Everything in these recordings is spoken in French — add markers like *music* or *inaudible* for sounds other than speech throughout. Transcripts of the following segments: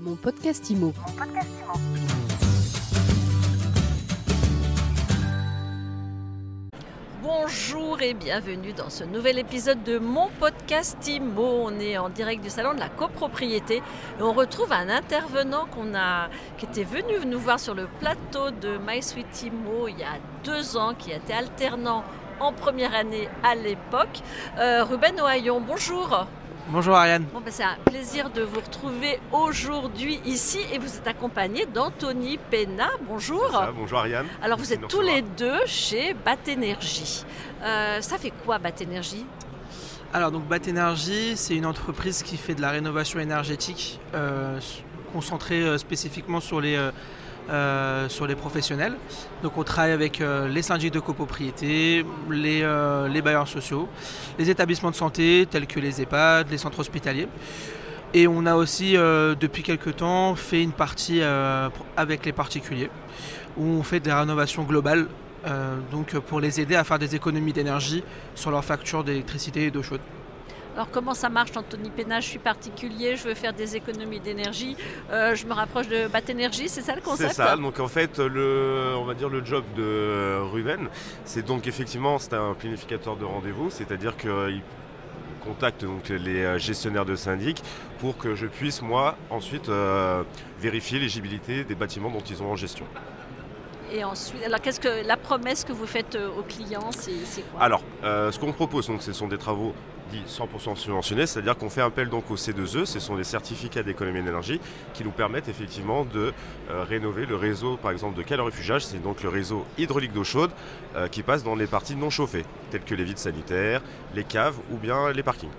Mon podcast IMO. Bonjour et bienvenue dans ce nouvel épisode de mon podcast IMO. On est en direct du salon de la copropriété et on retrouve un intervenant qu'on a, qui était venu nous voir sur le plateau de My Sweet IMO il y a deux ans, qui était alternant en première année à l'époque. Euh, Ruben Ohaillon, bonjour. Bonjour Ariane. Bon, ben, c'est un plaisir de vous retrouver aujourd'hui ici et vous êtes accompagné d'Anthony Pena. Bonjour. Ça, bonjour Ariane. Alors vous êtes tous les deux chez Bat Energy. Euh, ça fait quoi Bat Energy? Alors donc Bat Energy, c'est une entreprise qui fait de la rénovation énergétique euh, concentrée euh, spécifiquement sur les, euh, sur les professionnels. Donc on travaille avec euh, les syndics de copropriété, les, euh, les bailleurs sociaux, les établissements de santé tels que les EHPAD, les centres hospitaliers. Et on a aussi depuis quelques temps fait une partie avec les particuliers où on fait des rénovations globales donc pour les aider à faire des économies d'énergie sur leurs factures d'électricité et d'eau chaude. Alors comment ça marche Anthony Pena Je suis particulier, je veux faire des économies d'énergie. Euh, je me rapproche de Bat Energy, c'est ça le C'est concept? ça, donc en fait, le, on va dire le job de Ruben, c'est donc effectivement c'est un planificateur de rendez-vous, c'est-à-dire qu'il contacte donc les euh, gestionnaires de syndic pour que je puisse moi ensuite euh, vérifier l'éligibilité des bâtiments dont ils ont en gestion. Et ensuite, alors qu'est-ce que la promesse que vous faites euh, aux clients, c'est c'est quoi? Alors, euh, ce qu'on propose, donc, ce sont des travaux dits 100% subventionnés, c'est-à-dire qu'on fait appel donc au C2E, ce sont des certificats d'économie d'énergie qui nous permettent effectivement de euh, rénover le réseau, par exemple, de calorifugage, c'est donc le réseau hydraulique d'eau chaude euh, qui passe dans les parties non chauffées, telles que les vides sanitaires, les caves ou bien les parkings.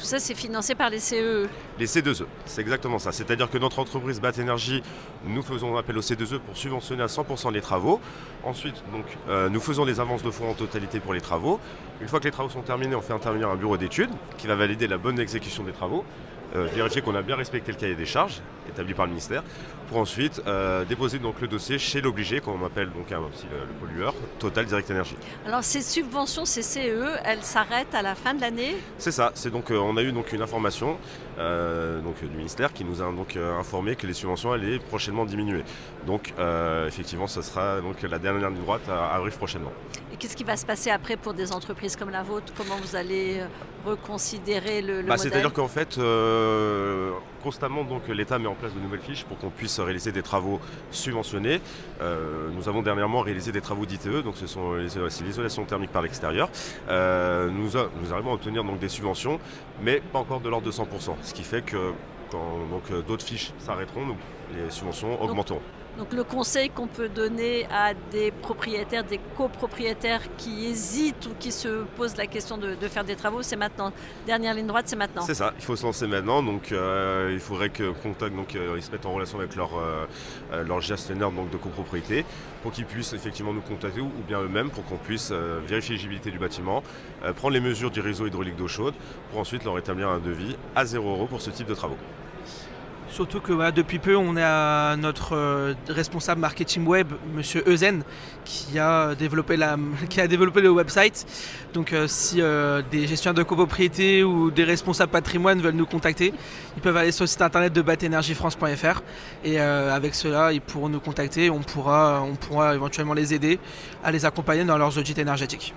Tout ça, c'est financé par les E. CE. Les C2E, c'est exactement ça. C'est-à-dire que notre entreprise Bat Energy, nous faisons appel au C2E pour subventionner à 100% les travaux. Ensuite, donc, euh, nous faisons les avances de fonds en totalité pour les travaux. Une fois que les travaux sont terminés, on fait intervenir un bureau d'études qui va valider la bonne exécution des travaux, euh, vérifier qu'on a bien respecté le cahier des charges établi par le ministère, pour ensuite euh, déposer donc le dossier chez l'obligé, qu'on appelle donc un- aussi le, le pollueur, Total Direct Energy. Alors ces subventions, ces CE, elles s'arrêtent à la fin de l'année? C'est ça, c'est donc euh, on a eu donc une information euh, donc, du ministère qui nous a donc informé que les subventions allaient prochainement diminuer. Donc effectivement ce sera donc la dernière ligne droite à- arrive prochainement. Et qu'est-ce qui va se passer après pour des entreprises comme la vôtre? Comment vous allez reconsidérer le, le Bah, modèle? C'est-à-dire qu'en fait constamment donc l'État met en place de nouvelles fiches pour qu'on puisse réaliser des travaux subventionnés. Euh, nous avons dernièrement réalisé des travaux d'ITE, donc ce sont l'isolation thermique par l'extérieur. Euh, nous, a- nous arrivons à obtenir donc des subventions, mais pas encore de l'ordre de 100%, ce qui fait que quand euh, d'autres fiches s'arrêteront, les subventions augmenteront. Donc le conseil qu'on peut donner à des propriétaires, des copropriétaires qui hésitent ou qui se posent la question de, faire des travaux, c'est maintenant. Dernière ligne droite, c'est maintenant. C'est ça, il faut se lancer maintenant. Donc, euh, il faudrait que Contact donc, euh, ils se mettent en relation avec leur, euh, gestionnaire de copropriété pour qu'ils puissent effectivement nous contacter ou, bien eux-mêmes pour qu'on puisse vérifier l'éligibilité du bâtiment, prendre les mesures du réseau hydraulique d'eau chaude pour ensuite leur établir un devis à 0 euros pour ce type de travaux. Surtout que voilà, depuis peu, on a notre euh, responsable marketing web, Monsieur Euzen, qui a développé, la, *laughs* qui a développé le website. Donc euh, si euh, des gestionnaires de copropriété ou des responsables patrimoine veulent nous contacter, ils peuvent aller sur le site internet de batenergiefrance.fr et avec cela, ils pourront nous contacter. On pourra, on pourra éventuellement les aider à les accompagner dans leurs audits énergétiques.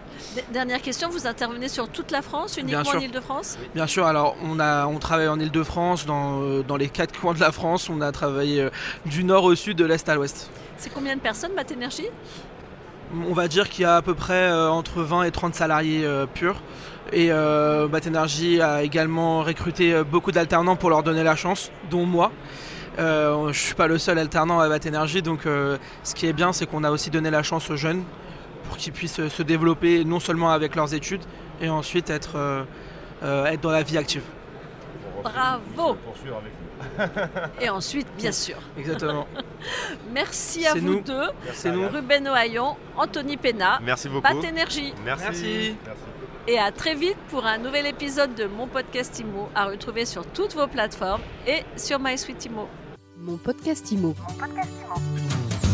Dernière question, vous intervenez sur toute la France, uniquement en Ile-de-France Bien sûr, alors on, a, on travaille en Ile-de-France, dans, dans les quatre coins de la France. On a travaillé euh, du nord au sud, de l'est à l'ouest. C'est combien de personnes, Bat Energy? On va dire qu'il y a à peu près euh, entre 20 et 30 salariés euh, purs. Et euh, Bat Energy a également recruté beaucoup d'alternants pour leur donner la chance, dont moi. Euh, je ne suis pas le seul alternant à Bat Energy, donc euh, ce qui est bien, c'est qu'on a aussi donné la chance aux jeunes pour qu'ils puissent se développer non seulement avec leurs études, et ensuite être, euh, être dans la vie active. Bravo *laughs* Et ensuite, bien sûr. Exactement. *laughs* Merci à vous nous. deux, C'est nous. Ruben Ohaillon, Anthony Pena, Merci beaucoup. Bat Energy. Merci. Merci. Et à très vite pour un nouvel épisode de mon podcast IMO à retrouver sur toutes vos plateformes et sur MySuite IMO. Mon podcast IMO. Mon podcast IMO.